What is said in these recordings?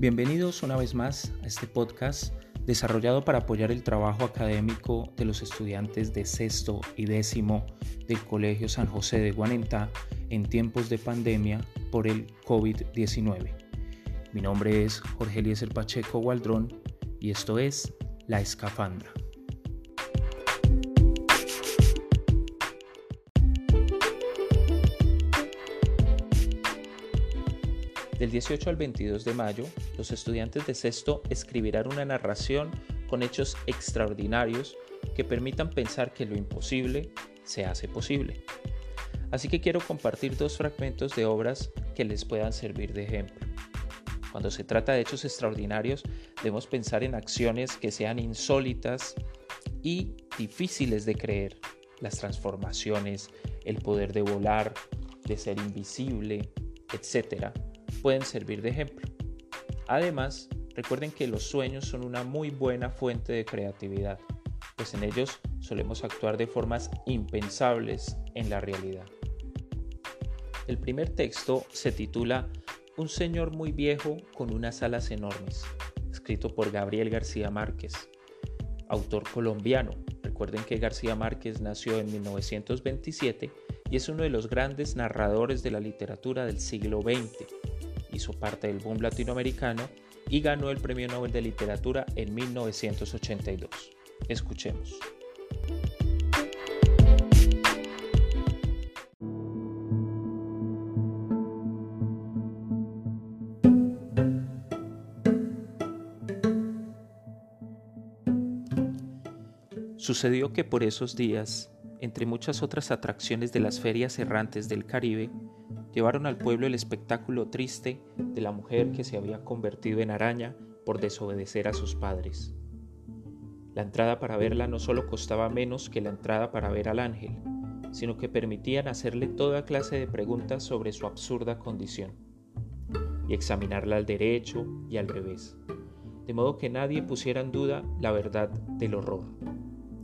Bienvenidos una vez más a este podcast desarrollado para apoyar el trabajo académico de los estudiantes de sexto y décimo del Colegio San José de Guanentá en tiempos de pandemia por el COVID-19. Mi nombre es Jorge Eliezer Pacheco Gualdrón y esto es La Escafandra. Del 18 al 22 de mayo, los estudiantes de sexto escribirán una narración con hechos extraordinarios que permitan pensar que lo imposible se hace posible. Así que quiero compartir dos fragmentos de obras que les puedan servir de ejemplo. Cuando se trata de hechos extraordinarios, debemos pensar en acciones que sean insólitas y difíciles de creer. Las transformaciones, el poder de volar, de ser invisible, etc pueden servir de ejemplo. Además, recuerden que los sueños son una muy buena fuente de creatividad, pues en ellos solemos actuar de formas impensables en la realidad. El primer texto se titula Un señor muy viejo con unas alas enormes, escrito por Gabriel García Márquez, autor colombiano. Recuerden que García Márquez nació en 1927 y es uno de los grandes narradores de la literatura del siglo XX hizo parte del boom latinoamericano y ganó el Premio Nobel de Literatura en 1982. Escuchemos. Sucedió que por esos días, entre muchas otras atracciones de las ferias errantes del Caribe, llevaron al pueblo el espectáculo triste de la mujer que se había convertido en araña por desobedecer a sus padres. La entrada para verla no solo costaba menos que la entrada para ver al ángel, sino que permitían hacerle toda clase de preguntas sobre su absurda condición y examinarla al derecho y al revés, de modo que nadie pusiera en duda la verdad del horror.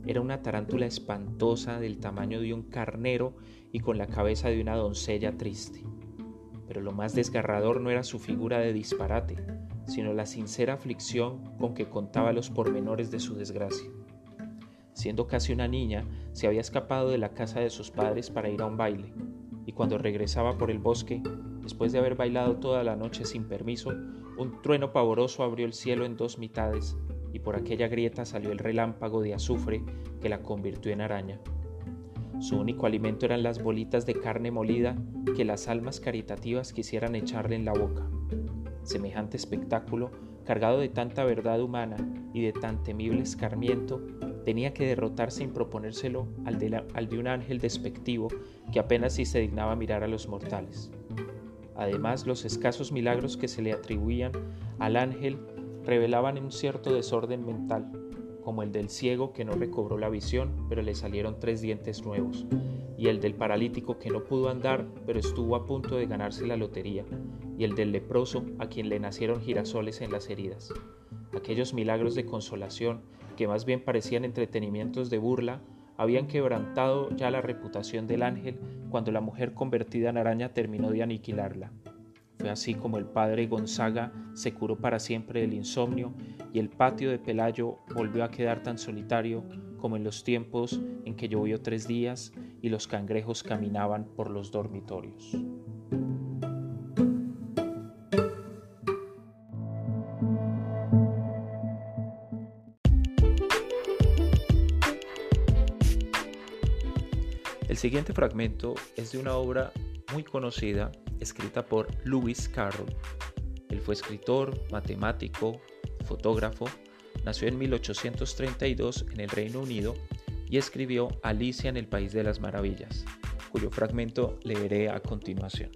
Era una tarántula espantosa del tamaño de un carnero y con la cabeza de una doncella triste. Pero lo más desgarrador no era su figura de disparate, sino la sincera aflicción con que contaba los pormenores de su desgracia. Siendo casi una niña, se había escapado de la casa de sus padres para ir a un baile, y cuando regresaba por el bosque, después de haber bailado toda la noche sin permiso, un trueno pavoroso abrió el cielo en dos mitades y por aquella grieta salió el relámpago de azufre que la convirtió en araña. Su único alimento eran las bolitas de carne molida que las almas caritativas quisieran echarle en la boca. Semejante espectáculo, cargado de tanta verdad humana y de tan temible escarmiento, tenía que derrotar sin proponérselo al de, al de un ángel despectivo que apenas si se dignaba mirar a los mortales. Además, los escasos milagros que se le atribuían al ángel revelaban un cierto desorden mental, como el del ciego que no recobró la visión, pero le salieron tres dientes nuevos, y el del paralítico que no pudo andar, pero estuvo a punto de ganarse la lotería, y el del leproso a quien le nacieron girasoles en las heridas. Aquellos milagros de consolación, que más bien parecían entretenimientos de burla, habían quebrantado ya la reputación del ángel cuando la mujer convertida en araña terminó de aniquilarla. Así como el padre Gonzaga se curó para siempre del insomnio y el patio de Pelayo volvió a quedar tan solitario como en los tiempos en que llovió tres días y los cangrejos caminaban por los dormitorios. El siguiente fragmento es de una obra muy conocida escrita por Lewis Carroll. Él fue escritor, matemático, fotógrafo, nació en 1832 en el Reino Unido y escribió Alicia en el País de las Maravillas, cuyo fragmento leeré a continuación.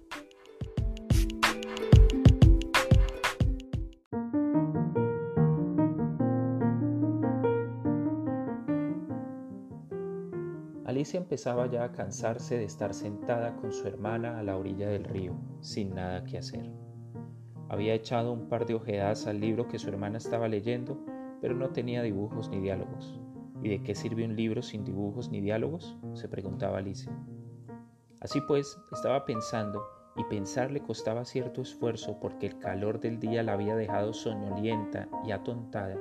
Alicia empezaba ya a cansarse de estar sentada con su hermana a la orilla del río, sin nada que hacer. Había echado un par de ojeadas al libro que su hermana estaba leyendo, pero no tenía dibujos ni diálogos. ¿Y de qué sirve un libro sin dibujos ni diálogos? se preguntaba Alicia. Así pues, estaba pensando y pensar le costaba cierto esfuerzo porque el calor del día la había dejado soñolienta y atontada,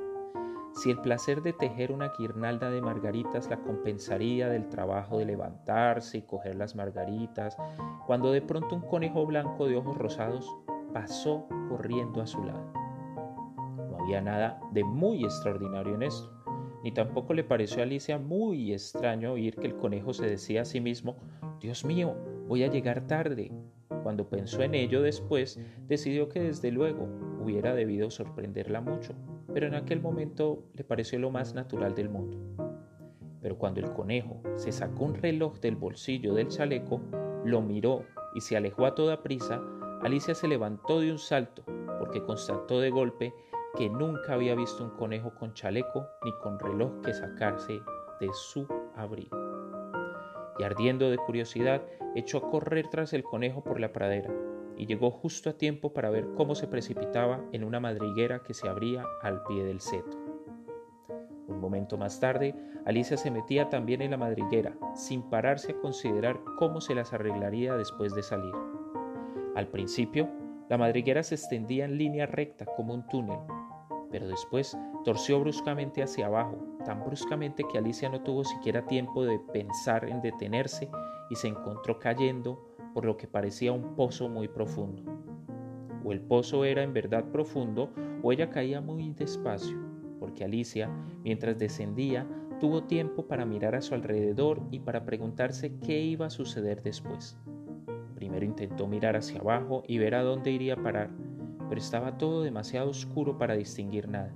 si el placer de tejer una guirnalda de margaritas la compensaría del trabajo de levantarse y coger las margaritas, cuando de pronto un conejo blanco de ojos rosados pasó corriendo a su lado. No había nada de muy extraordinario en esto, ni tampoco le pareció a Alicia muy extraño oír que el conejo se decía a sí mismo, Dios mío, voy a llegar tarde. Cuando pensó en ello después, decidió que desde luego hubiera debido sorprenderla mucho, pero en aquel momento le pareció lo más natural del mundo. Pero cuando el conejo se sacó un reloj del bolsillo del chaleco, lo miró y se alejó a toda prisa, Alicia se levantó de un salto, porque constató de golpe que nunca había visto un conejo con chaleco ni con reloj que sacarse de su abrigo. Y ardiendo de curiosidad, echó a correr tras el conejo por la pradera, y llegó justo a tiempo para ver cómo se precipitaba en una madriguera que se abría al pie del seto. Un momento más tarde, Alicia se metía también en la madriguera, sin pararse a considerar cómo se las arreglaría después de salir. Al principio, la madriguera se extendía en línea recta como un túnel, pero después torció bruscamente hacia abajo, tan bruscamente que Alicia no tuvo siquiera tiempo de pensar en detenerse y se encontró cayendo por lo que parecía un pozo muy profundo. O el pozo era en verdad profundo o ella caía muy despacio, porque Alicia, mientras descendía, tuvo tiempo para mirar a su alrededor y para preguntarse qué iba a suceder después. Primero intentó mirar hacia abajo y ver a dónde iría a parar, pero estaba todo demasiado oscuro para distinguir nada.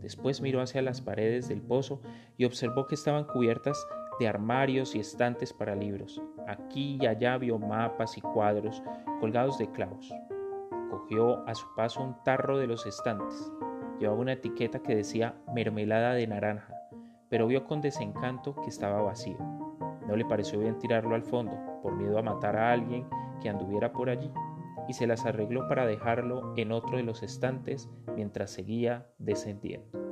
Después miró hacia las paredes del pozo y observó que estaban cubiertas de armarios y estantes para libros. Aquí y allá vio mapas y cuadros colgados de clavos. Cogió a su paso un tarro de los estantes. Llevaba una etiqueta que decía mermelada de naranja, pero vio con desencanto que estaba vacío. No le pareció bien tirarlo al fondo, por miedo a matar a alguien que anduviera por allí, y se las arregló para dejarlo en otro de los estantes mientras seguía descendiendo.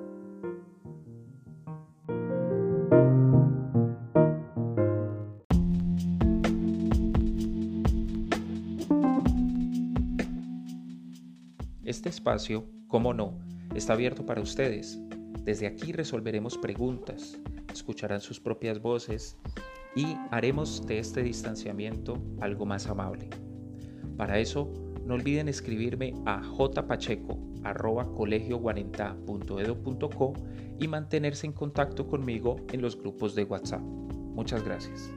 Este espacio, como no, está abierto para ustedes. Desde aquí resolveremos preguntas, escucharán sus propias voces y haremos de este distanciamiento algo más amable. Para eso, no olviden escribirme a jpacheco.colegioguarenta.edu.co y mantenerse en contacto conmigo en los grupos de WhatsApp. Muchas gracias.